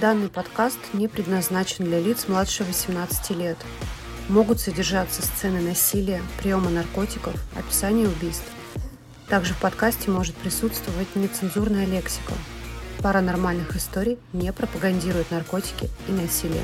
Данный подкаст не предназначен для лиц младше 18 лет. Могут содержаться сцены насилия, приема наркотиков, описание убийств. Также в подкасте может присутствовать нецензурная лексика. Паранормальных историй не пропагандирует наркотики и насилие.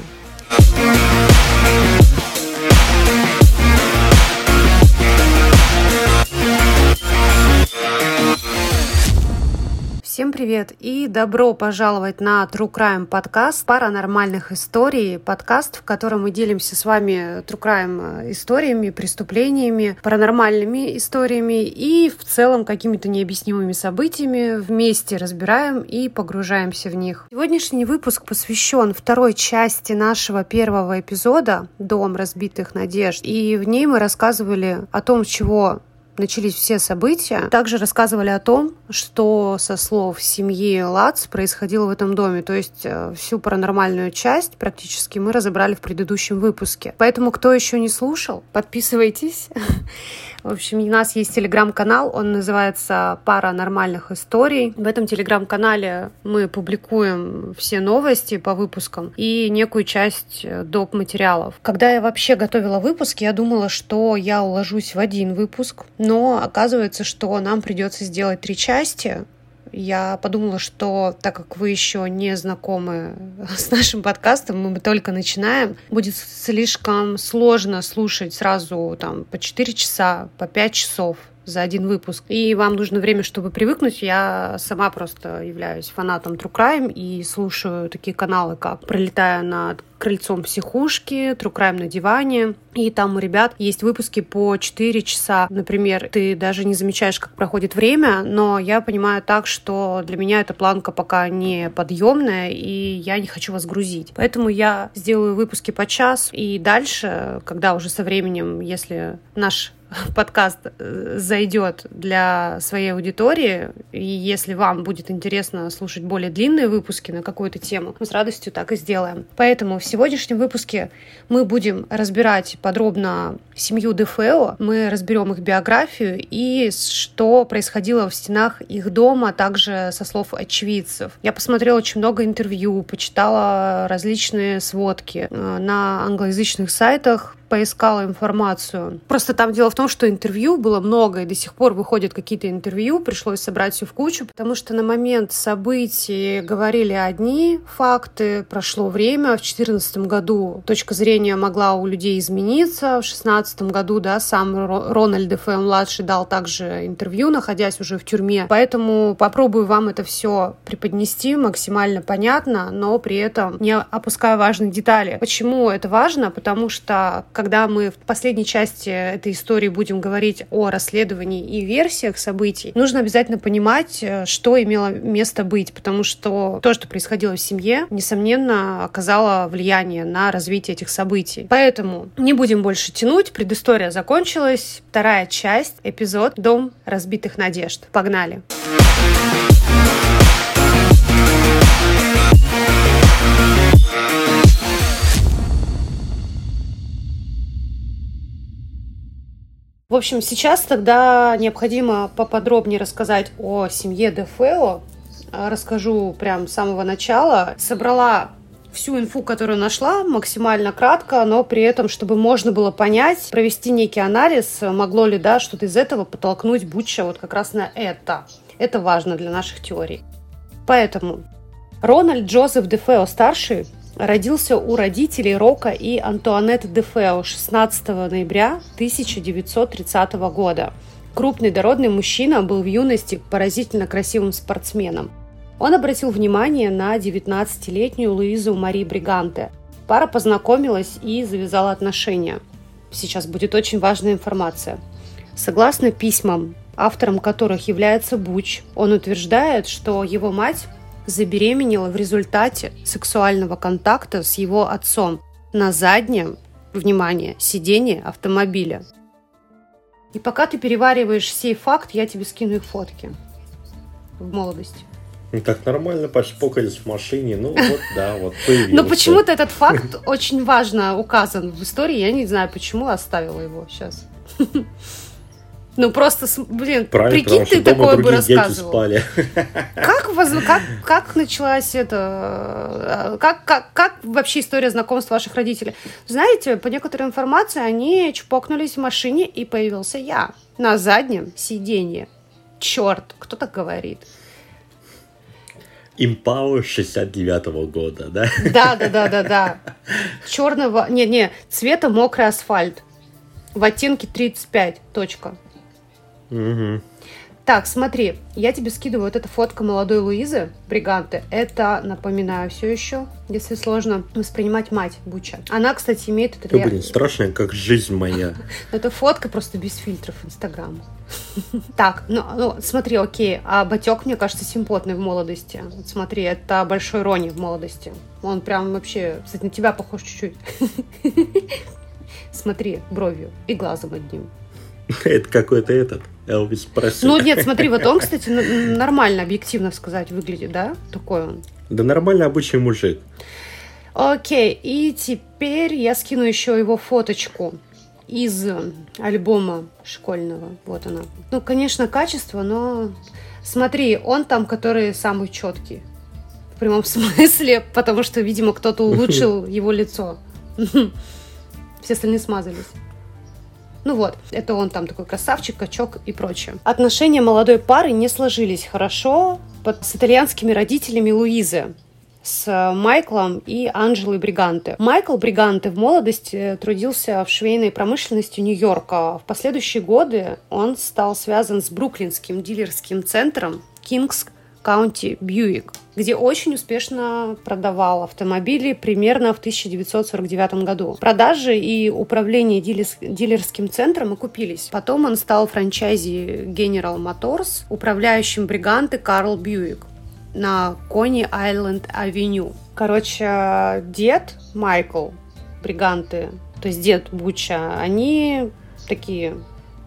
Привет и добро пожаловать на True Crime подкаст паранормальных историй. Подкаст, в котором мы делимся с вами True Crime историями, преступлениями, паранормальными историями и в целом какими-то необъяснимыми событиями. Вместе разбираем и погружаемся в них. Сегодняшний выпуск посвящен второй части нашего первого эпизода «Дом разбитых надежд». И в ней мы рассказывали о том, чего начались все события. Также рассказывали о том, что со слов семьи Лац происходило в этом доме. То есть э, всю паранормальную часть практически мы разобрали в предыдущем выпуске. Поэтому, кто еще не слушал, подписывайтесь. В общем, у нас есть телеграм-канал, он называется «Пара нормальных историй». В этом телеграм-канале мы публикуем все новости по выпускам и некую часть э, доп. материалов. Когда я вообще готовила выпуск, я думала, что я уложусь в один выпуск, но оказывается, что нам придется сделать три части, я подумала, что так как вы еще не знакомы с нашим подкастом, мы только начинаем, будет слишком сложно слушать сразу там по 4 часа, по 5 часов за один выпуск. И вам нужно время, чтобы привыкнуть. Я сама просто являюсь фанатом True Crime и слушаю такие каналы, как «Пролетая над крыльцом психушки», «True Crime на диване». И там у ребят есть выпуски по 4 часа. Например, ты даже не замечаешь, как проходит время, но я понимаю так, что для меня эта планка пока не подъемная, и я не хочу вас грузить. Поэтому я сделаю выпуски по час, и дальше, когда уже со временем, если наш подкаст э, зайдет для своей аудитории, и если вам будет интересно слушать более длинные выпуски на какую-то тему, мы с радостью так и сделаем. Поэтому в сегодняшнем выпуске мы будем разбирать подробно семью Дефео, мы разберем их биографию и что происходило в стенах их дома, а также со слов очевидцев. Я посмотрела очень много интервью, почитала различные сводки э, на англоязычных сайтах, поискала информацию. Просто там дело в том, что интервью было много, и до сих пор выходят какие-то интервью, пришлось собрать все в кучу, потому что на момент событий говорили одни факты, прошло время, в 2014 году точка зрения могла у людей измениться, в 2016 году, да, сам Рональд Дефе-младший дал также интервью, находясь уже в тюрьме, поэтому попробую вам это все преподнести максимально понятно, но при этом не опуская важные детали. Почему это важно? Потому что, когда мы в последней части этой истории будем говорить о расследовании и версиях событий, нужно обязательно понимать, э, что имело место быть, потому что то, что происходило в семье, несомненно, оказало влияние на развитие этих событий. Поэтому не будем больше тянуть, предыстория закончилась. Вторая часть, эпизод «Дом разбитых надежд». Погнали! Погнали! В общем, сейчас тогда необходимо поподробнее рассказать о семье Дефео. А, расскажу прям с самого начала. Собрала всю инфу, которую нашла, максимально кратко, но при этом, чтобы можно было понять, провести некий анализ, могло ли, да, что-то из этого подтолкнуть Буча вот как раз на это. Это важно для наших теорий. Поэтому Рональд Джозеф Дефео старший родился у родителей Рока и Антуанетты де Фео 16 ноября 1930 года. Крупный дородный мужчина был в юности поразительно красивым спортсменом. Он обратил внимание на 19-летнюю Луизу Мари Бриганте. Пара познакомилась и завязала отношения. Сейчас будет очень важная информация. Согласно письмам, автором которых является Буч, он утверждает, что его мать забеременела в результате сексуального контакта с его отцом на заднем, внимание, сиденье автомобиля. И пока ты перевариваешь сей факт, я тебе скину их фотки в молодости. Ну, так нормально пошпокались в машине, ну вот, да, вот появился. Но почему-то этот факт очень важно указан в истории, я не знаю, почему оставила его сейчас. Ну просто, блин, Правильно, прикинь, ты такое бы рассказывал. спали. Как, воз- как, как началась это... э, Как, как, как вообще история знакомства ваших родителей? Знаете, по некоторой информации, они чпокнулись в машине, и появился я на заднем сиденье. Черт, кто так говорит? Импауэр 69 года, да? Да, да, да, да, да. Черного... Не, не, цвета мокрый асфальт. В оттенке 35. Точка. Мгм. Так, смотри, я тебе скидываю вот эта фотка молодой Луизы, бриганты. Это, напоминаю, все еще, если сложно воспринимать мать Буча. Она, кстати, имеет это... Блин, страшная, как жизнь моя. Это фотка просто без фильтров Инстаграма. Так, ну, ну, смотри, окей, а Батек, мне кажется, симпотный в молодости. Вот смотри, это большой Рони в молодости. Он прям вообще, кстати, на тебя похож чуть-чуть. Смотри, бровью и глазом одним. Это какой-то этот, Элвис Пресли. Ну нет, смотри, вот он, кстати, нормально, объективно сказать, выглядит, да? Такой он. Да нормальный обычный мужик. Окей, и теперь я скину еще его фоточку из альбома школьного. Вот она. Ну, конечно, качество, но смотри, он там, который самый четкий. В прямом смысле, потому что, видимо, кто-то улучшил его лицо. Все остальные смазались. Ну вот, это он там такой красавчик, качок и прочее. Отношения молодой пары не сложились хорошо под- с итальянскими родителями Луизы с э, Майклом и Анджелой Бриганте. Майкл Бриганте в молодости трудился в швейной промышленности Нью-Йорка. В последующие годы он стал связан с бруклинским дилерским центром Кингс County Buick, где очень успешно продавал автомобили примерно в 1949 году. Продажи и управление дилерс- дилерским центром окупились. Потом он стал франчайзи General Motors, управляющим бриганты Карл Бьюик на Кони Айленд Авеню. Короче, дед Майкл Бриганты, то есть дед Буча, они такие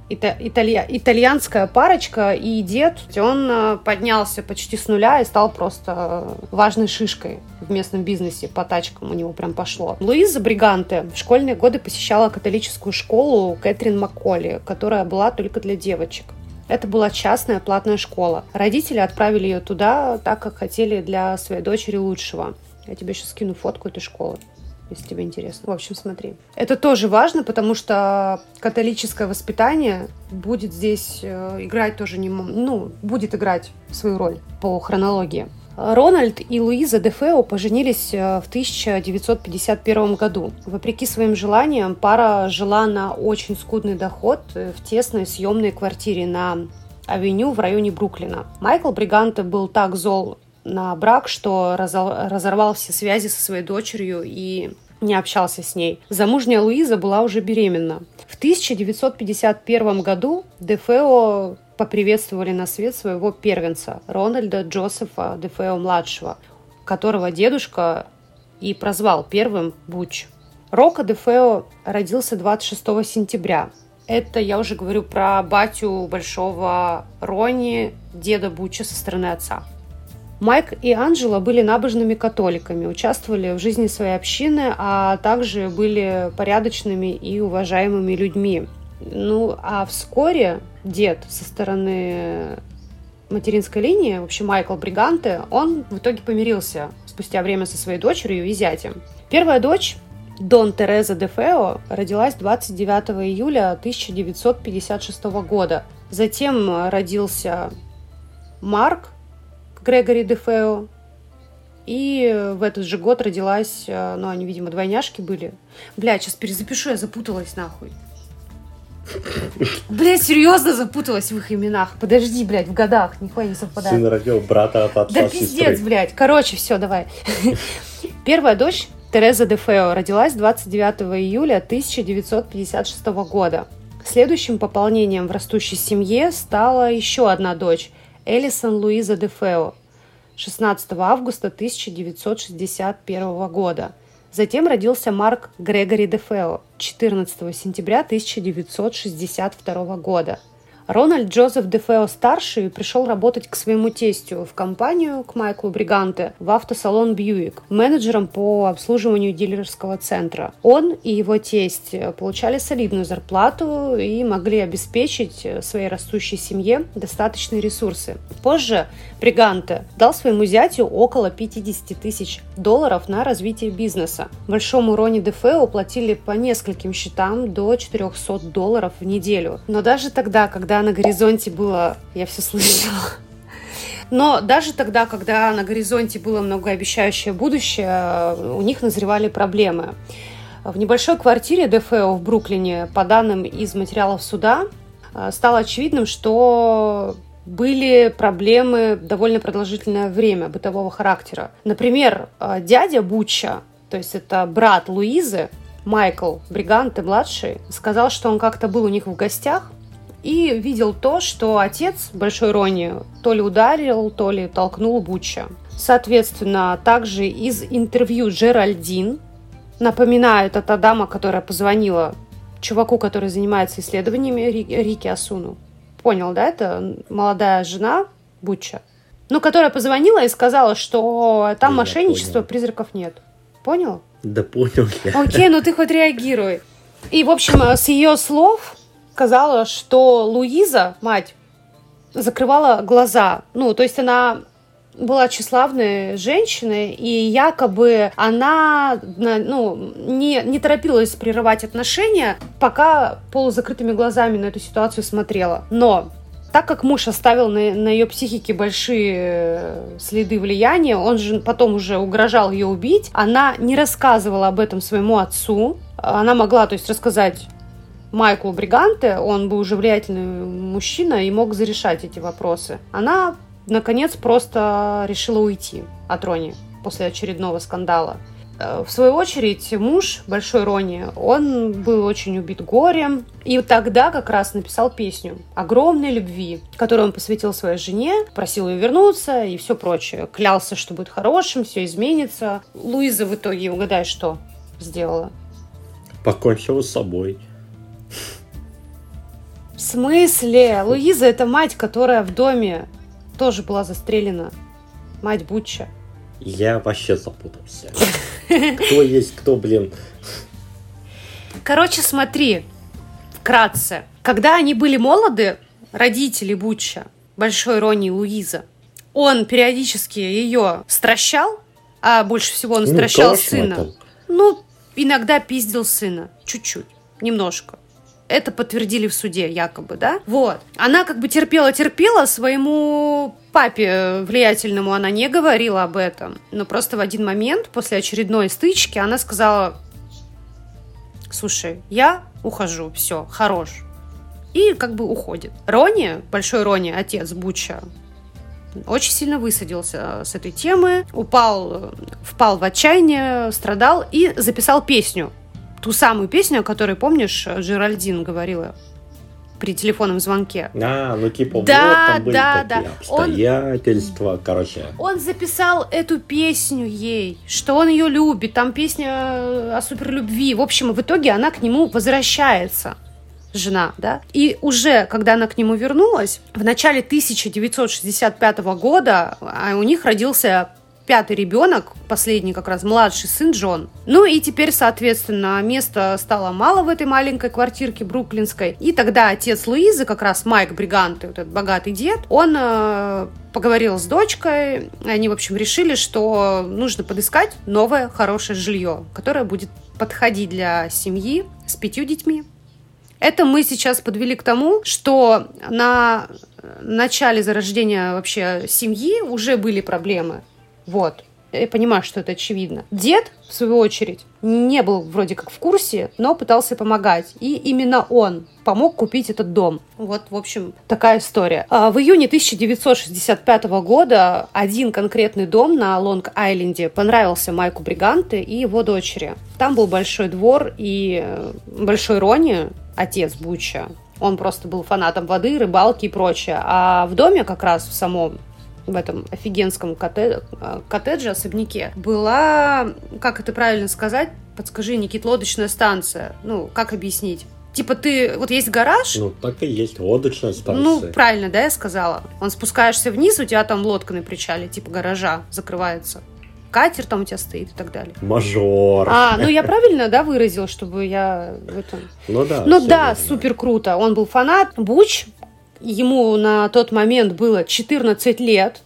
ита- италья- итальянская парочка и дед, он э, поднялся почти с нуля и стал просто э, важной шишкой в местном бизнесе, по тачкам у него прям пошло. Луиза Бриганте в школьные годы посещала католическую школу Кэтрин Макколи, которая была только для девочек. Это была частная платная школа. Родители отправили ее туда, так как хотели для своей дочери лучшего. Я тебе сейчас скину фотку этой школы если тебе интересно. В общем, смотри. Это тоже важно, потому что католическое воспитание будет здесь э, играть тоже не... Ну, будет играть свою роль по хронологии. Рональд и Луиза Дефео поженились э, в 1951 году. Вопреки своим желаниям, пара жила на очень скудный доход э, в тесной съемной квартире на авеню в районе Бруклина. Майкл Бриганте был так зол на брак, что разо- разорвал все связи со своей дочерью и не общался с ней. Замужняя Луиза была уже беременна. В 1951 году Дефео поприветствовали на свет своего первенца Рональда Джозефа Дефео-младшего, которого дедушка и прозвал первым Буч. Рока Дефео родился 26 сентября. Это я уже говорю про батю большого Рони, деда Буча со стороны отца. Майк и Анджела были набожными католиками, участвовали в жизни своей общины, а также были порядочными и уважаемыми людьми. Ну, а вскоре дед со стороны материнской линии, в общем, Майкл Бриганте, он в итоге помирился спустя время со своей дочерью и зятем. Первая дочь, Дон Тереза де Фео, родилась 29 июля 1956 года. Затем родился Марк, Грегори Дефео. И в этот же год родилась, э, ну, они, видимо, двойняшки были. Бля, сейчас перезапишу, я запуталась нахуй. Бля, серьезно запуталась в их именах. Подожди, блядь, в годах, нихуя не совпадает. Сын родил брата от отца Да сестры. пиздец, блядь. Короче, все, давай. Первая дочь Тереза де Фео родилась 29 июля 1956 года. Следующим пополнением в растущей семье стала еще одна дочь Элисон Луиза де Фео 16 августа 1961 года. Затем родился Марк Грегори де Фео 14 сентября 1962 года. Рональд Джозеф Дефео-старший пришел работать к своему тестю в компанию, к Майклу Бриганте, в автосалон Бьюик, менеджером по обслуживанию дилерского центра. Он и его тесть получали солидную зарплату и могли обеспечить своей растущей семье достаточные ресурсы. Позже Бриганте дал своему зятю около 50 тысяч долларов на развитие бизнеса. Большому Рони Дефео платили по нескольким счетам до 400 долларов в неделю. Но даже тогда, когда на горизонте было... Я все слышала. Но даже тогда, когда на горизонте было многообещающее будущее, у них назревали проблемы. В небольшой квартире ДФО в Бруклине, по данным из материалов суда, стало очевидным, что были проблемы довольно продолжительное время бытового характера. Например, дядя Буча, то есть это брат Луизы, Майкл Бриганте младший, сказал, что он как-то был у них в гостях и видел то, что отец Большой Рони то ли ударил, то ли толкнул Буча. Соответственно, также из интервью Джеральдин, напоминаю, это та дама, которая позвонила чуваку, который занимается исследованиями Рики Асуну. Понял, да? Это молодая жена Буча. Ну, которая позвонила и сказала, что там я мошенничества, понял. призраков нет. Понял? Да понял я. Окей, ну ты хоть реагируй. И, в общем, с ее слов сказала, что Луиза, мать, закрывала глаза. Ну, то есть она была тщеславной женщиной, и якобы она ну, не, не торопилась прерывать отношения, пока полузакрытыми глазами на эту ситуацию смотрела. Но так как муж оставил на, на ее психике большие следы влияния, он же потом уже угрожал ее убить, она не рассказывала об этом своему отцу. Она могла, то есть, рассказать Майклу Бриганте, он был уже влиятельный мужчина и мог зарешать эти вопросы. Она, наконец, просто решила уйти от Рони после очередного скандала. Э, в свою очередь, муж Большой Рони, он был очень убит горем, и тогда как раз написал песню огромной любви, которую он посвятил своей жене, просил ее вернуться и все прочее. Клялся, что будет хорошим, все изменится. Луиза в итоге, угадай, что сделала? Покончила с собой. В смысле? Луиза это мать, которая в доме тоже была застрелена. Мать Бутча. Я вообще запутался. Кто есть кто, блин? Короче, смотри, вкратце. Когда они были молоды, родители Бутча, Большой Рони и Луиза, он периодически ее стращал, а больше всего он ну, стращал сына. Там. Ну, иногда пиздил сына. Чуть-чуть. Немножко это подтвердили в суде, якобы, да? Вот. Она как бы терпела-терпела, своему папе влиятельному она не говорила об этом. Но просто в один момент, после очередной стычки, она сказала, слушай, я ухожу, все, хорош. И как бы уходит. Рони, большой Рони, отец Буча, очень сильно высадился с этой темы, упал, впал в отчаяние, страдал и записал песню ту самую песню, о которой, помнишь, Джеральдин говорила при телефонном звонке. А, ну типа да, вот там были да, такие да. обстоятельства, он, короче. Он записал эту песню ей, что он ее любит, там песня о суперлюбви. В общем, в итоге она к нему возвращается жена, да. И уже, когда она к нему вернулась, в начале 1965 года а у них родился пятый ребенок, последний как раз младший сын Джон. Ну и теперь, соответственно, места стало мало в этой маленькой квартирке бруклинской. И тогда отец Луизы, как раз Майк Бриганты, вот этот богатый дед, он э, поговорил с дочкой. Они, в общем, решили, что нужно подыскать новое хорошее жилье, которое будет подходить для семьи с пятью детьми. Это мы сейчас подвели к тому, что на начале зарождения вообще семьи уже были проблемы вот. Я понимаю, что это очевидно. Дед, в свою очередь, не был вроде как в курсе, но пытался помогать. И именно он помог купить этот дом. Вот, в общем, такая история. А в июне 1965 года один конкретный дом на Лонг-Айленде понравился Майку Бриганте и его дочери. Там был большой двор и э, большой Рони, отец Буча, он просто был фанатом воды, рыбалки и прочее. А в доме как раз в самом в этом офигенском коттедже, коттедже, особняке, была, как это правильно сказать, подскажи, Никит, лодочная станция. Ну, как объяснить? Типа ты, вот есть гараж. Ну, так и есть, лодочная станция. Ну, правильно, да, я сказала. Он спускаешься вниз, у тебя там лодка на причале, типа гаража закрывается. Катер там у тебя стоит и так далее. Мажор. А, ну я правильно, да, выразил, чтобы я в этом... Ну да. Ну да, супер круто. Он был фанат. Буч, ему на тот момент было 14 лет.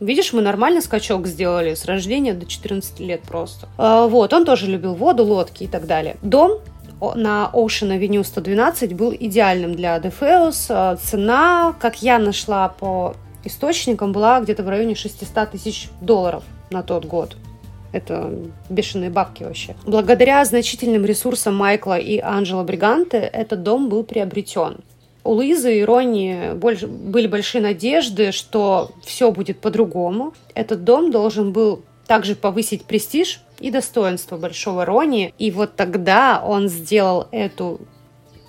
Видишь, мы нормально скачок сделали с рождения до 14 лет просто. А, Вот, он тоже любил воду, лодки и так далее. Дом на Ocean Avenue 112 был идеальным для Дефеус. А, Цена, как я нашла по источникам, была где-то в районе 600 тысяч долларов на тот год. Это бешеные бабки вообще. Благодаря значительным ресурсам Майкла и Анджела Бриганте этот дом был приобретен. У Луизы и Ронни больше, были большие надежды, что все будет по-другому. Этот дом должен был также повысить престиж и достоинство большого Ронни. И вот тогда он сделал эту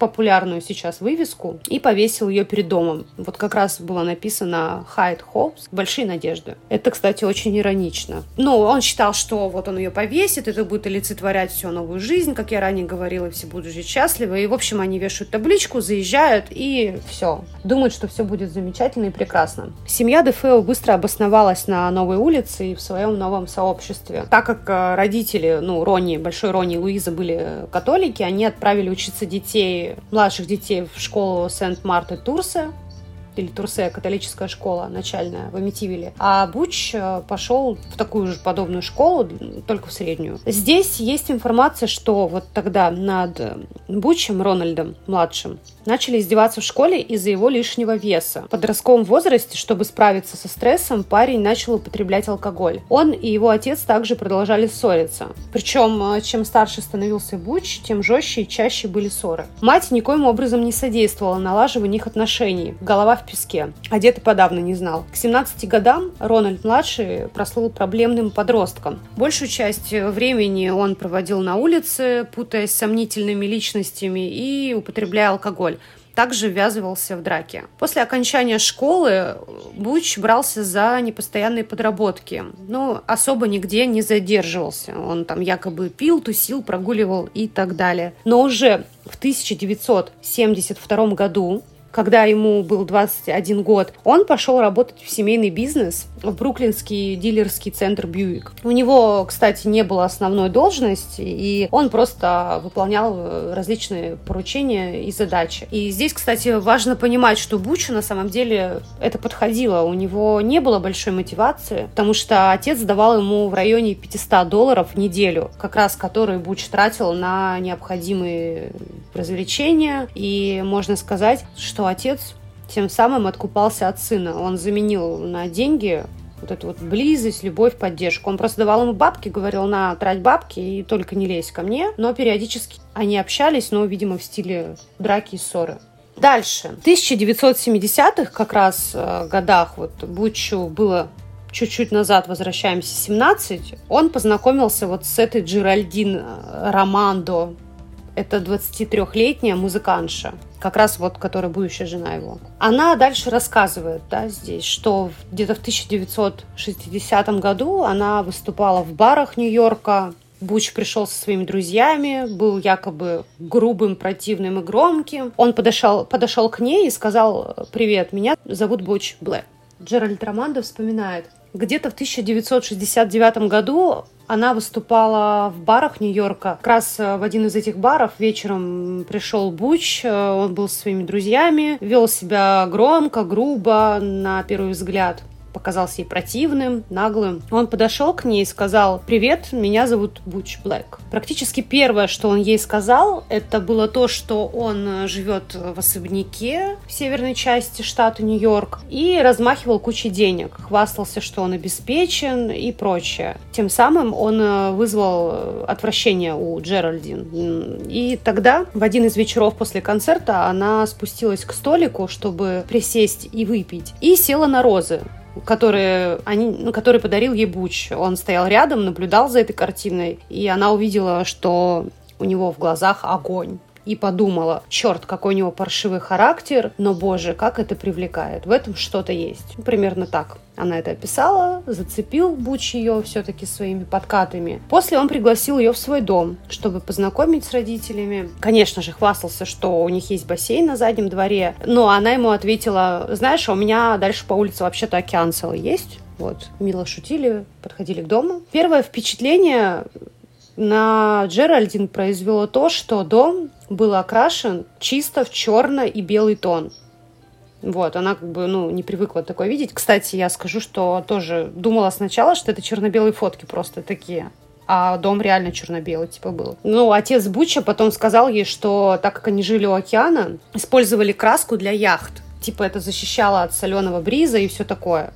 популярную сейчас вывеску и повесил ее перед домом. Вот как раз было написано Hyde Hopes «Большие надежды». Это, кстати, очень иронично. Ну, он считал, что вот он ее повесит, это будет олицетворять всю новую жизнь, как я ранее говорила, все будут жить счастливы. И, в общем, они вешают табличку, заезжают, и все. Думают, что все будет замечательно и прекрасно. Семья Дефео быстро обосновалась на новой улице и в своем новом сообществе. Так как э, родители, ну, Ронни, большой Ронни и Луиза были католики, они отправили учиться детей, младших детей в школу Сент-Марты Турсе, или Турсе, католическая школа начальная в Амитивиле. А Буч э, пошел в такую же подобную школу, только в среднюю. Здесь есть информация, что вот тогда над э, Бучем, Рональдом, младшим, начали издеваться в школе из-за его лишнего веса. В подростковом возрасте, чтобы справиться со стрессом, парень начал употреблять алкоголь. Он и его отец также продолжали ссориться. Причем, э, чем старше становился Буч, тем жестче и чаще были ссоры. Мать никоим образом не содействовала налаживанию их отношений. Голова в песке. А дед и подавно не знал. К 17 годам Рональд-младший прослыл проблемным подростком. Большую часть времени он проводил на улице, путаясь с сомнительными личностями и употребляя алкоголь также ввязывался в драки. После окончания школы Буч брался за непостоянные подработки, но особо нигде не задерживался. Он там якобы пил, тусил, прогуливал и так далее. Но уже в 1972 году когда ему был 21 год, он пошел работать в семейный бизнес в бруклинский дилерский центр Бьюик. У него, кстати, не было основной должности, и он просто выполнял различные поручения и задачи. И здесь, кстати, важно понимать, что Бучу на самом деле это подходило. У него не было большой мотивации, потому что отец давал ему в районе 500 долларов в неделю, как раз которые Буч тратил на необходимые развлечения. И можно сказать, что отец тем самым откупался от сына. Он заменил на деньги вот эту вот близость, любовь, поддержку. Он просто давал ему бабки, говорил, на, трать бабки и только не лезь ко мне. Но периодически они общались, но, видимо, в стиле драки и ссоры. Дальше. В 1970-х как раз э, годах вот Бучу было чуть-чуть назад возвращаемся, 17, он познакомился вот с этой Джеральдин э, Романдо. Это 23-летняя музыкантша, как раз вот, которая будущая жена его. Она дальше рассказывает, да, здесь, что где-то в 1960 году она выступала в барах Нью-Йорка, Буч пришел со своими друзьями, был якобы грубым, противным и громким. Он подошел, подошел к ней и сказал, привет, меня зовут Буч Блэк. Джеральд Романдо вспоминает, где-то в 1969 году она выступала в барах Нью-Йорка. Как раз в один из этих баров вечером пришел Буч, он был со своими друзьями, вел себя громко, грубо, на первый взгляд показался ей противным, наглым. Он подошел к ней и сказал, привет, меня зовут Буч Блэк. Практически первое, что он ей сказал, это было то, что он живет в особняке в северной части штата Нью-Йорк и размахивал кучей денег, хвастался, что он обеспечен и прочее. Тем самым он вызвал отвращение у Джеральдин. И тогда, в один из вечеров после концерта, она спустилась к столику, чтобы присесть и выпить, и села на розы которые, они, ну, который подарил ей Буч. Он стоял рядом, наблюдал за этой картиной, и она увидела, что у него в глазах огонь. И подумала, черт, какой у него паршивый характер, но, боже, как это привлекает. В этом что-то есть. Примерно так. Она это описала, зацепил Буч ее все-таки своими подкатами. После он пригласил ее в свой дом, чтобы познакомить с родителями. Конечно же, хвастался, что у них есть бассейн на заднем дворе, но она ему ответила, знаешь, а у меня дальше по улице вообще-то океан целый есть. Вот, мило шутили, подходили к дому. Первое впечатление на Джеральдин произвело то, что дом был окрашен чисто в черно и белый тон. Вот, она как бы, ну, не привыкла такое видеть. Кстати, я скажу, что тоже думала сначала, что это черно-белые фотки просто такие. А дом реально черно-белый, типа, был. Ну, отец Буча потом сказал ей, что так как они жили у океана, использовали краску для яхт. Типа, это защищало от соленого бриза и все такое.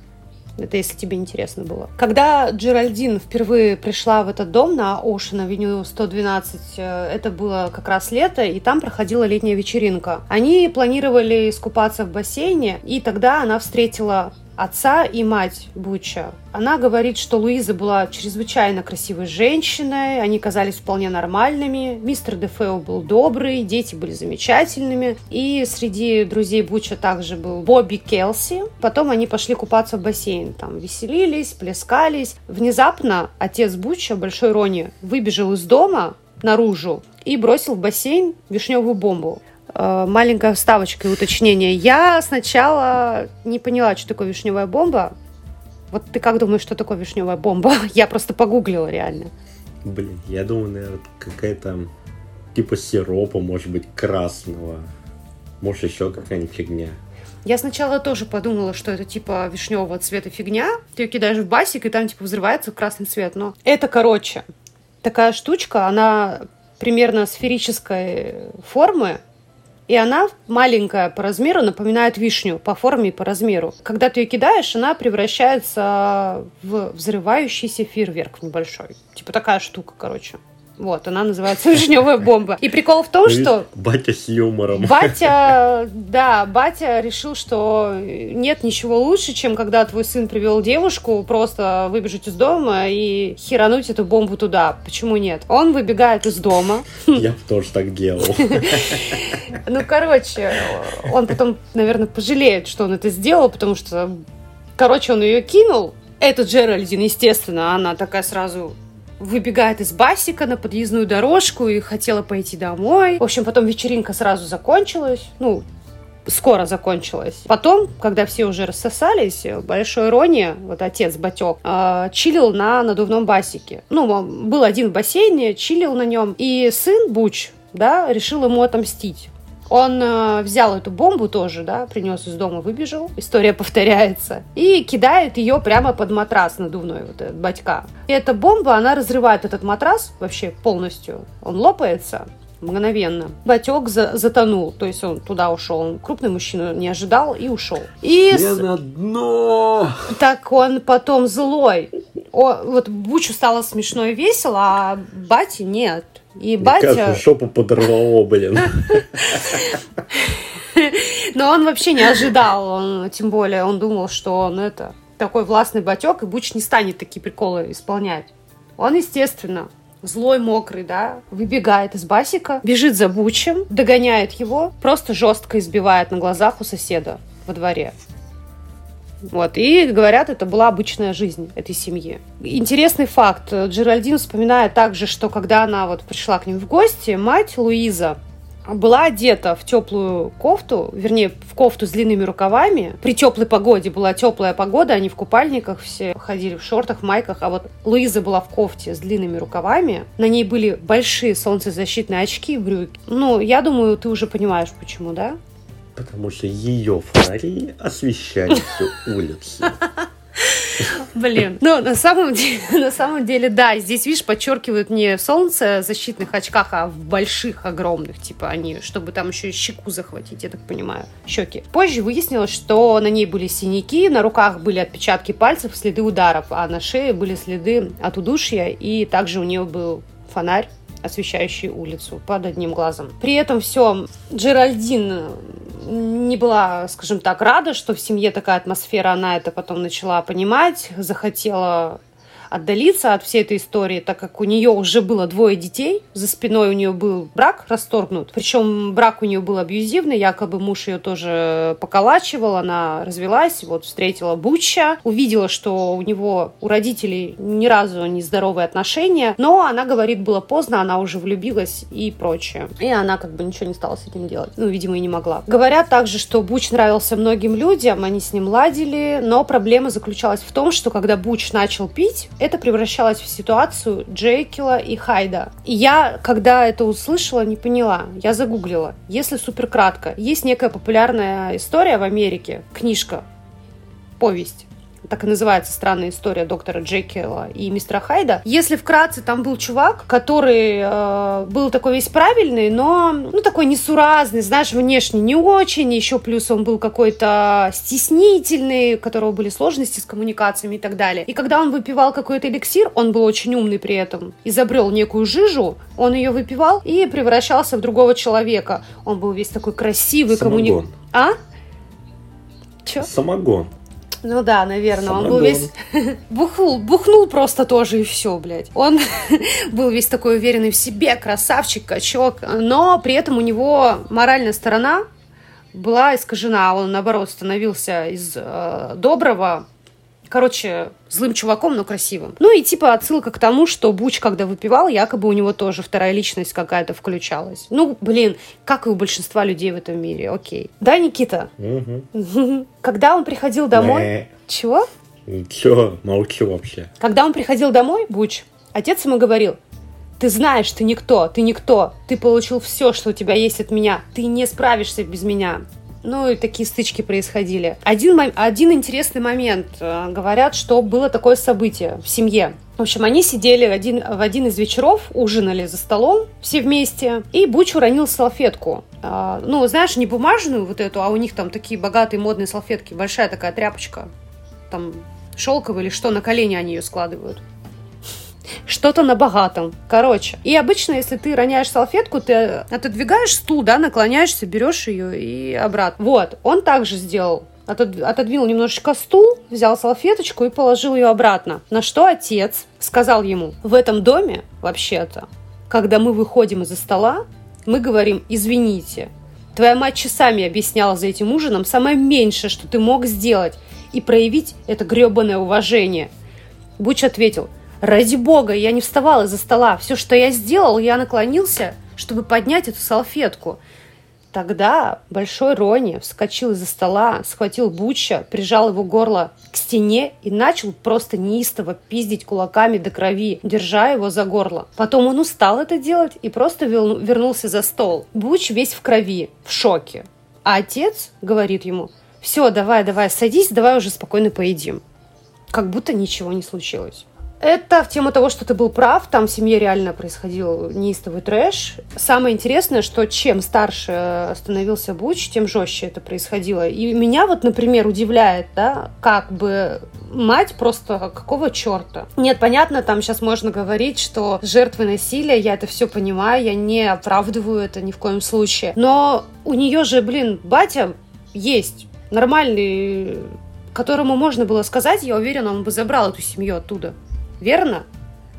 Это если тебе интересно было. Когда Джеральдин впервые пришла в этот дом на Avenue 112, э, это было как раз лето, и там проходила летняя вечеринка. Они планировали искупаться в бассейне, и тогда она встретила отца и мать Буча. Она говорит, что Луиза была чрезвычайно красивой женщиной, они казались вполне нормальными, мистер Дефео был добрый, дети были замечательными, и среди друзей Буча также был Бобби Келси. Потом они пошли купаться в бассейн, там веселились, плескались. Внезапно отец Буча, Большой Рони, выбежал из дома наружу и бросил в бассейн вишневую бомбу. Э, маленькая вставочка и уточнение. Я сначала не поняла, что такое вишневая бомба. Вот ты как думаешь, что такое вишневая бомба? Я просто погуглила реально. Блин, я думаю, наверное, какая-то типа сиропа, может быть, красного. Может, еще какая-нибудь фигня. Я сначала тоже подумала, что это типа вишневого цвета фигня. Ты ее кидаешь в басик, и там типа взрывается красный цвет. Но это, короче, такая штучка, она примерно сферической формы, и она маленькая по размеру, напоминает вишню по форме и по размеру. Когда ты ее кидаешь, она превращается в взрывающийся фейерверк небольшой. Типа такая штука, короче. Вот, она называется «Вишневая бомба». И прикол в том, что... Батя с юмором. Батя, да, батя решил, что нет ничего лучше, чем когда твой сын привел девушку, просто выбежать из дома и херануть эту бомбу туда. Почему нет? Он выбегает из дома. Я бы тоже так делал. Ну, короче, он потом, наверное, пожалеет, что он это сделал, потому что, короче, он ее кинул. Это Джеральдин, естественно, она такая сразу выбегает из басика на подъездную дорожку и хотела пойти домой. В общем, потом вечеринка сразу закончилась. Ну, скоро закончилась. Потом, когда все уже рассосались, Большой Рони, вот отец Батек, э, чилил на надувном басике. Ну, был один в бассейне, чилил на нем. И сын Буч, да, решил ему отомстить. Он э, взял эту бомбу тоже, да, принес из дома, выбежал, история повторяется, и кидает ее прямо под матрас надувной, вот этот батька. И эта бомба, она разрывает этот матрас вообще полностью, он лопается, мгновенно. Батек за затонул, то есть он туда ушел. Он крупный мужчина не ожидал и ушел. И Я с... на дно! Так он потом злой. О, вот Бучу стало смешно и весело, а Бати нет. И батя... Как шопу подорвало, блин. Но он вообще не ожидал, он, тем более он думал, что он это такой властный батек, и Буч не станет такие приколы исполнять. Он, естественно, злой, мокрый, да, выбегает из басика, бежит за Бучем, догоняет его, просто жестко избивает на глазах у соседа во дворе. Вот. И говорят, это была обычная жизнь этой семьи. Интересный факт. Джеральдин вспоминает также, что когда она вот пришла к ним в гости, мать Луиза была одета в теплую кофту, вернее, в кофту с длинными рукавами. При теплой погоде была теплая погода, они в купальниках все ходили в шортах, майках, а вот Луиза была в кофте с длинными рукавами. На ней были большие солнцезащитные очки и брюки. Ну, я думаю, ты уже понимаешь, почему, да? Потому что ее фонари освещали всю улицу. Блин, ну на самом деле, на самом деле, да, здесь, видишь, подчеркивают не в солнцезащитных очках, а в больших, огромных, типа они, чтобы там еще и щеку захватить, я так понимаю, щеки. Позже выяснилось, что на ней были синяки, на руках были отпечатки пальцев, следы ударов, а на шее были следы от удушья, и также у нее был фонарь освещающий улицу под одним глазом. При этом все Джеральдин не была, скажем так, рада, что в семье такая атмосфера, она это потом начала понимать, захотела отдалиться от всей этой истории, так как у нее уже было двое детей, за спиной у нее был брак расторгнут, причем брак у нее был абьюзивный, якобы муж ее тоже поколачивал, она развелась, вот встретила Буча, увидела, что у него, у родителей ни разу не здоровые отношения, но она говорит, было поздно, она уже влюбилась и прочее. И она как бы ничего не стала с этим делать. Ну, видимо, и не могла. Говорят также, что Буч нравился многим людям, они с ним ладили, но проблема заключалась в том, что когда Буч начал пить, это превращалось в ситуацию Джейкила и Хайда. И я, когда это услышала, не поняла. Я загуглила. Если супер кратко, есть некая популярная история в Америке, книжка, повесть так и называется странная история доктора Джекила и мистера Хайда. Если вкратце, там был чувак, который э, был такой весь правильный, но ну такой несуразный, знаешь, внешне не очень, еще плюс он был какой-то стеснительный, у которого были сложности с коммуникациями и так далее. И когда он выпивал какой-то эликсир, он был очень умный при этом, изобрел некую жижу, он ее выпивал и превращался в другого человека. Он был весь такой красивый, коммуник... А? Че? Самогон. Ну да, наверное. Он был весь... Бухнул, бухнул просто тоже и все, блядь. Он был весь такой уверенный в себе, красавчик, качок. Но при этом у него моральная сторона была искажена. Он, наоборот, становился из э, доброго Короче, злым чуваком, но красивым. Ну и типа отсылка к тому, что Буч, когда выпивал, якобы у него тоже вторая личность какая-то включалась. Ну, блин, как и у большинства людей в этом мире, окей. Да, Никита? Угу. Когда он приходил домой... Чего? Ничего, молчу вообще. Когда он приходил домой, Буч, отец ему говорил, ты знаешь, ты никто, ты никто, ты получил все, что у тебя есть от меня, ты не справишься без меня. Ну, и такие стычки происходили. Один, один интересный момент. Э, говорят, что было такое событие в семье. В общем, они сидели один, в один из вечеров, ужинали за столом все вместе, и Буч уронил салфетку. А, ну, знаешь, не бумажную вот эту, а у них там такие богатые модные салфетки, большая такая тряпочка, там шелковая или что, на колени они ее складывают что-то на богатом. Короче. И обычно, если ты роняешь салфетку, ты отодвигаешь стул, да, наклоняешься, берешь ее и обратно. Вот. Он также сделал отодвинул немножечко стул, взял салфеточку и положил ее обратно. На что отец сказал ему, в этом доме, вообще-то, когда мы выходим из-за стола, мы говорим «извините». Твоя мать часами объясняла за этим ужином самое меньшее, что ты мог сделать, и проявить это гребаное уважение. Буч ответил, Ради бога, я не вставал из-за стола. Все, что я сделал, я наклонился, чтобы поднять эту салфетку. Тогда Большой Рони вскочил из-за стола, схватил Буча, прижал его горло к стене и начал просто неистово пиздить кулаками до крови, держа его за горло. Потом он устал это делать и просто вернулся за стол. Буч весь в крови, в шоке. А отец говорит ему, все, давай, давай, садись, давай уже спокойно поедим. Как будто ничего не случилось. Это в тему того, что ты был прав, там в семье реально происходил неистовый трэш. Самое интересное, что чем старше становился Буч, тем жестче это происходило. И меня вот, например, удивляет, да, как бы мать просто какого черта? Нет, понятно, там сейчас можно говорить, что жертвы насилия, я это все понимаю, я не оправдываю это ни в коем случае. Но у нее же, блин, батя есть нормальный которому можно было сказать, я уверена, он бы забрал эту семью оттуда. Верно?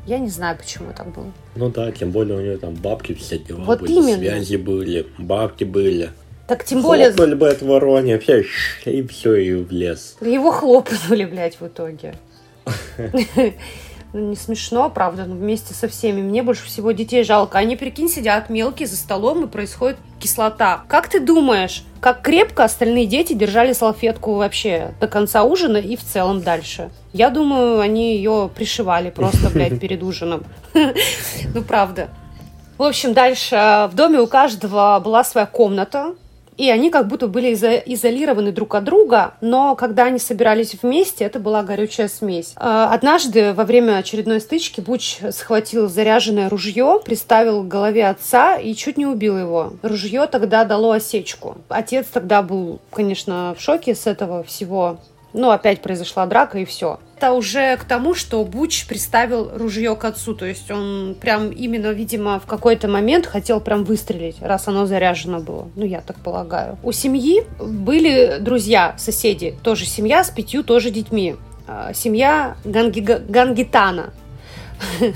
Я не знаю, почему так было. Ну да, тем более у нее там бабки все дела вот были, именно. связи были, бабки были. Так тем более... Хлопнули бы от вороне, вообще, и все, и в лес. Его хлопнули, блядь, в итоге. Ну, не смешно, правда, но вместе со всеми. Мне больше всего детей жалко. Они, прикинь, сидят мелкие за столом, и происходит кислота. Как ты думаешь, как крепко остальные дети держали салфетку вообще до конца ужина и в целом дальше? Я думаю, они ее пришивали просто, блядь, перед ужином. Ну, правда. В общем, дальше в доме у каждого была своя комната, и они как будто были изо- изолированы друг от друга, но когда они собирались вместе, это была горючая смесь. А, однажды во время очередной стычки Буч схватил заряженное ружье, приставил к голове отца и чуть не убил его. Ружье тогда дало осечку. Отец тогда был, конечно, в шоке с этого всего. Ну, опять произошла драка и все. Это уже к тому, что Буч приставил ружье к отцу. То есть он прям именно, видимо, в какой-то момент хотел прям выстрелить, раз оно заряжено было. Ну, я так полагаю. У семьи были друзья, соседи. Тоже семья с пятью тоже детьми. э, семья Ганги, Гангитана.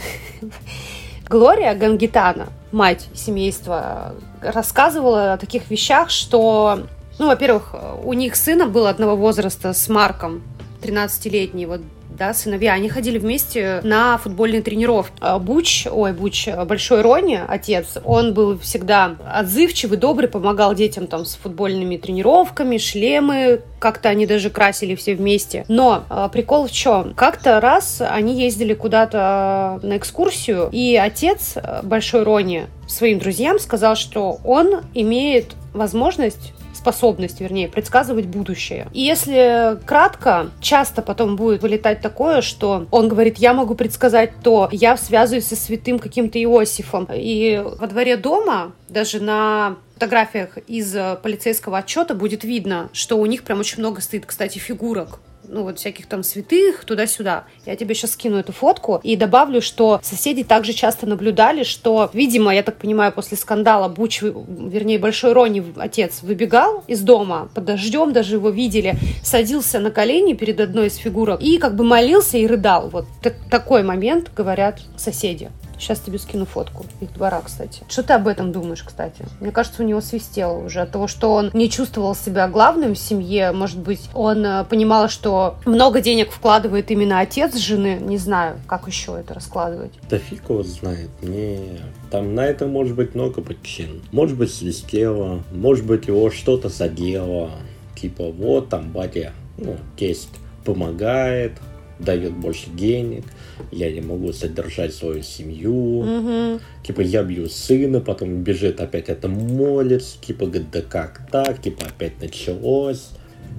Глория Гангитана, мать семейства, рассказывала о таких вещах, что, ну, во-первых, у них сына был одного возраста с Марком, 13-летний, вот да, сыновья, они ходили вместе на футбольные тренировки. А Буч, ой, Буч, Большой Рони, отец, он был всегда отзывчивый, добрый, помогал детям там с футбольными тренировками, шлемы, как-то они даже красили все вместе. Но э, прикол в чем? Как-то раз они ездили куда-то на экскурсию, и отец, Большой Рони, своим друзьям сказал, что он имеет возможность способность, вернее, предсказывать будущее. И если кратко, часто потом будет вылетать такое, что он говорит, я могу предсказать то, я связываюсь со святым каким-то Иосифом. И во дворе дома, даже на фотографиях из полицейского отчета будет видно, что у них прям очень много стоит, кстати, фигурок ну, вот всяких там святых, туда-сюда. Я тебе сейчас скину эту фотку и добавлю, что соседи также часто наблюдали, что, видимо, я так понимаю, после скандала Буч, вернее, Большой Рони, отец, выбегал из дома под дождем, даже его видели, садился на колени перед одной из фигурок и как бы молился и рыдал. Вот такой момент, говорят соседи. Сейчас тебе скину фотку их двора, кстати. Что ты об этом думаешь, кстати? Мне кажется, у него свистело уже от того, что он не чувствовал себя главным в семье. Может быть, он э, понимал, что много денег вкладывает именно отец жены. Не знаю, как еще это раскладывать. Да фиг его знает. Не, там на это может быть много причин. Может быть, свистело, может быть, его что-то задело. Типа, вот там батя, ну, тесть помогает, дает больше денег, я не могу содержать свою семью, угу. типа я бью сына, потом бежит опять это молится, типа говорит, да как так, типа опять началось.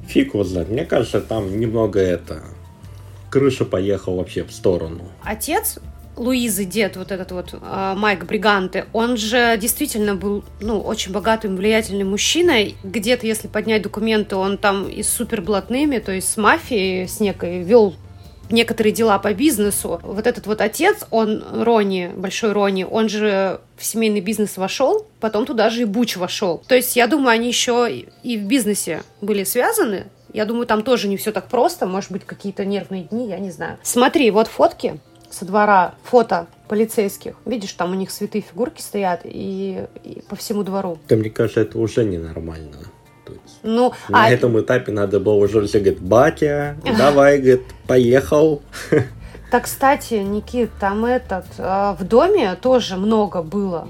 Фиг его знает, мне кажется, там немного это, крыша поехала вообще в сторону. Отец Луизы дед, вот этот вот э, Майк Бриганте, он же действительно был, ну, очень богатым, влиятельным мужчиной. Где-то, если поднять документы, он там и с суперблатными, то есть с мафией, с некой, вел некоторые дела по бизнесу. Вот этот вот отец, он Рони, большой Рони, он же в семейный бизнес вошел, потом туда же и Буч вошел. То есть я думаю, они еще и в бизнесе были связаны. Я думаю, там тоже не все так просто, может быть, какие-то нервные дни, я не знаю. Смотри, вот фотки со двора, фото полицейских. Видишь, там у них святые фигурки стоят и, и по всему двору. Да, мне кажется, это уже ненормально. Ну, на а... этом этапе надо было уже все говорить, батя, давай, говорит, поехал. Так, кстати, Никит, там этот, э, в доме тоже много было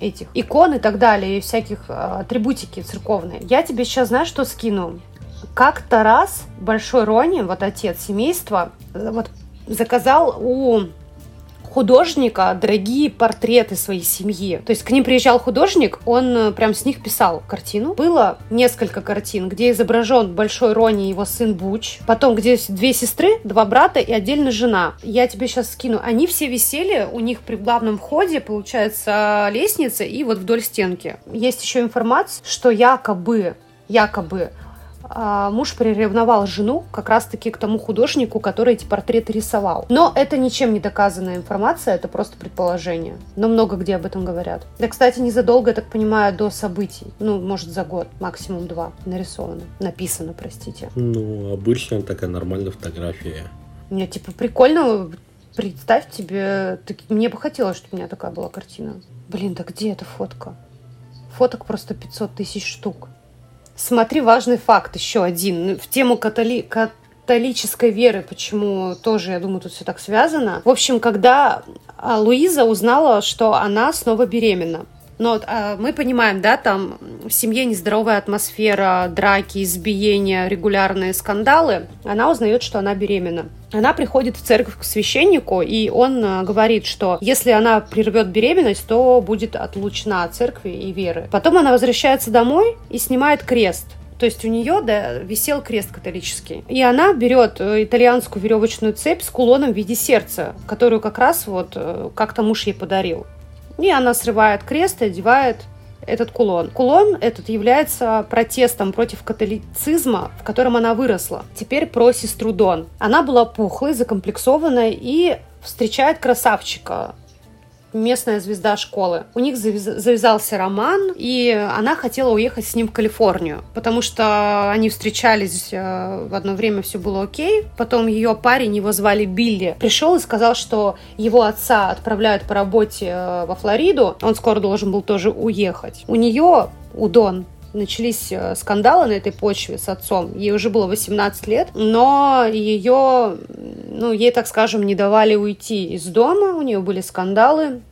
этих икон и так далее, и всяких э, атрибутики церковные. Я тебе сейчас, знаешь, что скину? Как-то раз Большой Рони, вот отец семейства, э, вот заказал у художника дорогие портреты своей семьи. То есть к ним приезжал художник, он э, прям с них писал картину. Было несколько картин, где изображен большой Рони и его сын Буч. Потом, где две сестры, два брата и отдельно жена. Я тебе сейчас скину. Они все висели, у них при главном входе, получается, лестница и вот вдоль стенки. Есть еще информация, что якобы якобы муж приревновал жену как раз-таки к тому художнику, который эти портреты рисовал. Но это ничем не доказанная информация, это просто предположение. Но много где об этом говорят. Да, кстати, незадолго, я так понимаю, до событий. Ну, может, за год, максимум два нарисовано. Написано, простите. Ну, обычная такая нормальная фотография. Мне, типа, прикольно Представь тебе, так, мне бы хотелось, чтобы у меня такая была картина. Блин, да где эта фотка? Фоток просто 500 тысяч штук. Смотри, важный факт еще один. В тему католи... католической веры, почему тоже, я думаю, тут все так связано. В общем, когда а, Луиза узнала, что она снова беременна, но а, мы понимаем, да, там в семье нездоровая атмосфера, драки, избиения, регулярные скандалы. Она узнает, что она беременна. Она приходит в церковь к священнику, и он а, говорит, что если она прервет беременность, то будет отлучена от церкви и веры. Потом она возвращается домой и снимает крест. То есть у нее да, висел крест католический. И она берет э, итальянскую веревочную цепь с кулоном в виде сердца, которую как раз вот э, как-то муж ей подарил. И она срывает крест и одевает этот кулон. Кулон этот является протестом против католицизма, в котором она выросла. Теперь про сестру Дон. Она была пухлой, закомплексованной и встречает красавчика местная звезда школы. У них завязался роман, и она хотела уехать с ним в Калифорнию, потому что они встречались э, в одно время, все было окей. Потом ее парень, его звали Билли, пришел и сказал, что его отца отправляют по работе э, во Флориду, он скоро должен был тоже уехать. У нее, у Дон, начались э, скандалы на этой почве с отцом. Ей уже было 18 лет, но ее, ну, ей, так скажем, не давали уйти из дома, у нее были скандалы,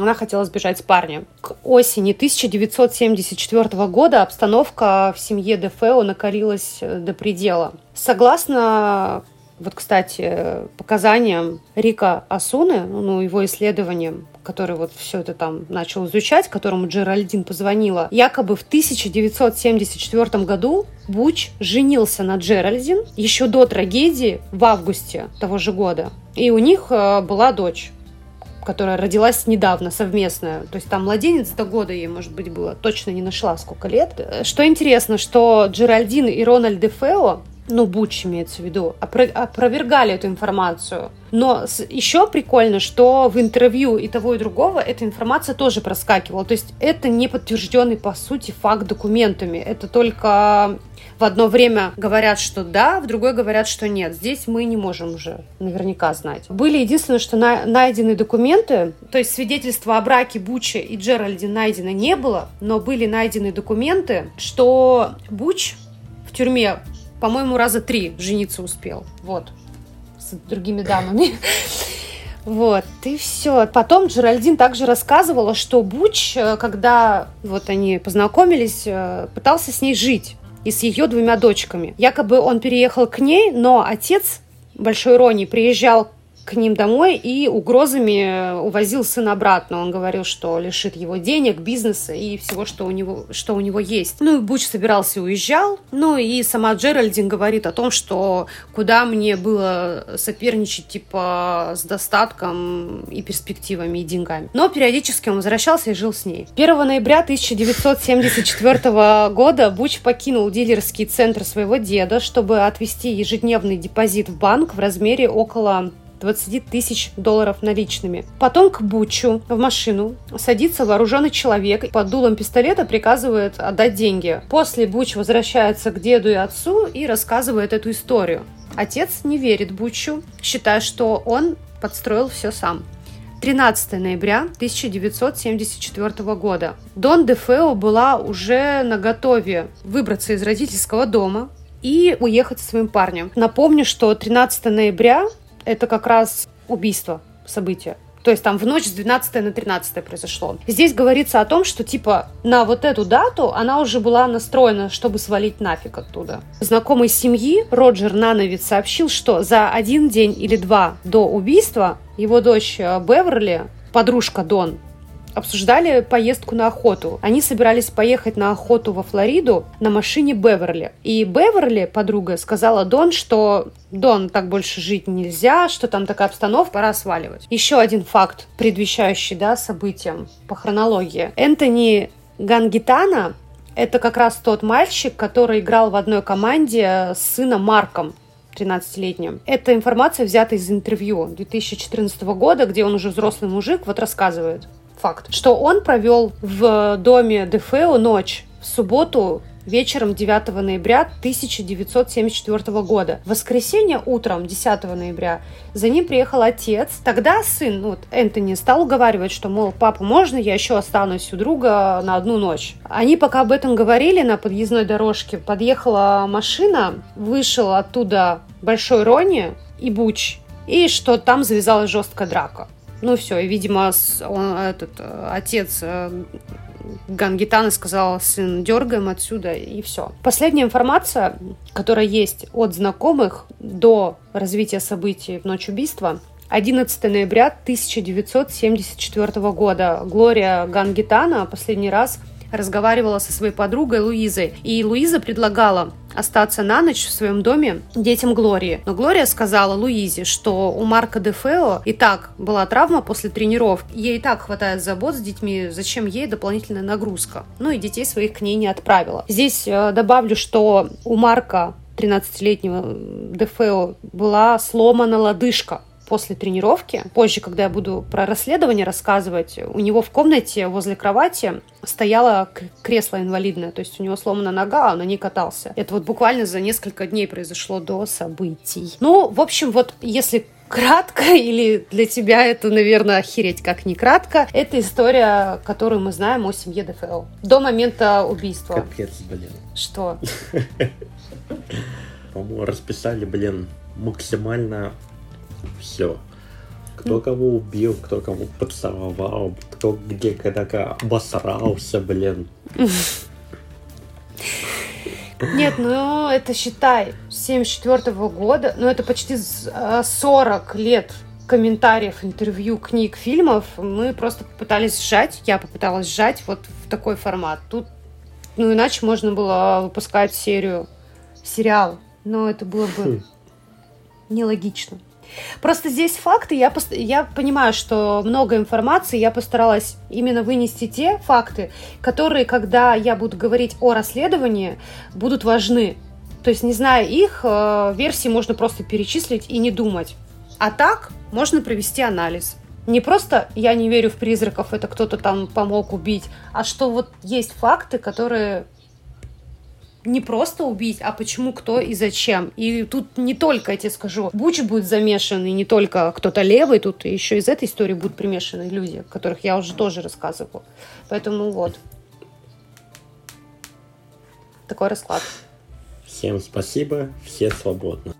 она хотела сбежать с парнем. К осени 1974 года обстановка в семье Дефео накалилась э, до предела. Согласно вот, кстати, показаниям Рика Асуны, ну, его исследованиям, который вот все это там начал изучать, которому Джеральдин позвонила, якобы в 1974 году Буч женился на Джеральдин еще до трагедии в августе того же года. И у них э, была дочь которая родилась недавно, совместная. То есть там младенец до года ей, может быть, было. Точно не нашла, сколько лет. Что интересно, что Джеральдин и Рональд Дефео ну, Буч имеется в виду, опровергали эту информацию. Но еще прикольно, что в интервью и того, и другого эта информация тоже проскакивала. То есть это не подтвержденный, по сути, факт документами. Это только в одно время говорят, что да, в другое говорят, что нет. Здесь мы не можем уже наверняка знать. Были единственное, что на, найдены документы, то есть свидетельства о браке Буча и Джеральди найдено не было, но были найдены документы, что Буч в тюрьме по-моему, раза три жениться успел. Вот. С другими дамами. Вот, и все. Потом Джеральдин также рассказывала, что Буч, э, когда вот они познакомились, э, пытался с ней жить и с ее двумя дочками. Якобы он переехал к ней, но отец Большой Рони приезжал к ним домой и угрозами увозил сына обратно. Он говорил, что лишит его денег, бизнеса и всего, что у него, что у него есть. Ну и Буч собирался и уезжал. Ну и сама Джеральдин говорит о том, что куда мне было соперничать типа с достатком и перспективами и деньгами. Но периодически он возвращался и жил с ней. 1 ноября 1974 года Буч покинул дилерский центр своего деда, чтобы отвести ежедневный депозит в банк в размере около 20 тысяч долларов наличными. Потом к Бучу в машину садится вооруженный человек и под дулом пистолета приказывает отдать деньги. После Буч возвращается к деду и отцу и рассказывает эту историю. Отец не верит Бучу, считая, что он подстроил все сам. 13 ноября 1974 года. Дон Дефео была уже на готове выбраться из родительского дома и уехать со своим парнем. Напомню, что 13 ноября это как раз убийство, событие. То есть там в ночь с 12 на 13 произошло. Здесь говорится о том, что типа на вот эту дату она уже была настроена, чтобы свалить нафиг оттуда. Знакомый семьи Роджер Нановиц сообщил, что за один день или два до убийства его дочь э, Беверли, подружка Дон, обсуждали поездку на охоту. Они собирались поехать на охоту во Флориду на машине Беверли. И Беверли, подруга, сказала Дон, что Дон, так больше жить нельзя, что там такая обстановка, пора сваливать. Еще один факт, предвещающий да, событиям по хронологии. Энтони Гангитана это как раз тот мальчик, который играл в одной команде с сыном Марком, 13-летним. Эта информация взята из интервью 2014 года, где он уже взрослый мужик, вот рассказывает факт, что он провел в доме Дефео ночь в субботу вечером 9 ноября 1974 года. В воскресенье утром 10 ноября за ним приехал отец. Тогда сын, ну, вот Энтони, стал уговаривать, что, мол, папа, можно я еще останусь у друга на одну ночь? Они пока об этом говорили на подъездной дорожке, подъехала машина, вышел оттуда Большой Рони и Буч, и что там завязалась жесткая драка. Ну все, и, видимо, он, этот э, отец э, Гангитана сказал, сын, дергаем отсюда, и все. Последняя информация, которая есть от знакомых до развития событий в ночь убийства, 11 ноября 1974 года. Глория Гангитана последний раз разговаривала со своей подругой Луизой. И Луиза предлагала остаться на ночь в своем доме детям Глории. Но Глория сказала Луизе, что у Марка де Фео и так была травма после тренировки. Ей и так хватает забот с детьми, зачем ей дополнительная нагрузка. Ну и детей своих к ней не отправила. Здесь э, добавлю, что у Марка 13-летнего Дефео была сломана лодыжка после тренировки. Позже, когда я буду про расследование рассказывать, у него в комнате возле кровати стояло кресло инвалидное, то есть у него сломана нога, а он на ней катался. Это вот буквально за несколько дней произошло до событий. Ну, в общем, вот если кратко, или для тебя это, наверное, охереть как не кратко, это история, которую мы знаем о семье ДФЛ. До момента убийства. Капец, блин. Что? По-моему, расписали, блин, максимально все. Кто кого убил, кто кого поцеловал, кто где когда обосрался, блин. Нет, ну это считай, 74 -го года, ну это почти 40 лет комментариев, интервью, книг, фильмов, мы просто попытались сжать, я попыталась сжать вот в такой формат. Тут, ну иначе можно было выпускать серию, сериал, но это было бы хм. нелогично. Просто здесь факты, я, я понимаю, что много информации, я постаралась именно вынести те факты, которые, когда я буду говорить о расследовании, будут важны. То есть, не зная их, э, версии можно просто перечислить и не думать. А так можно провести анализ. Не просто я не верю в призраков, это кто-то там помог убить, а что вот есть факты, которые не просто убить, а почему, кто и зачем. И тут не только, я тебе скажу, Буч будет замешан, и не только кто-то левый, тут еще из этой истории будут примешаны люди, которых я уже тоже рассказывала. Поэтому вот. Такой расклад. Всем спасибо, все свободны.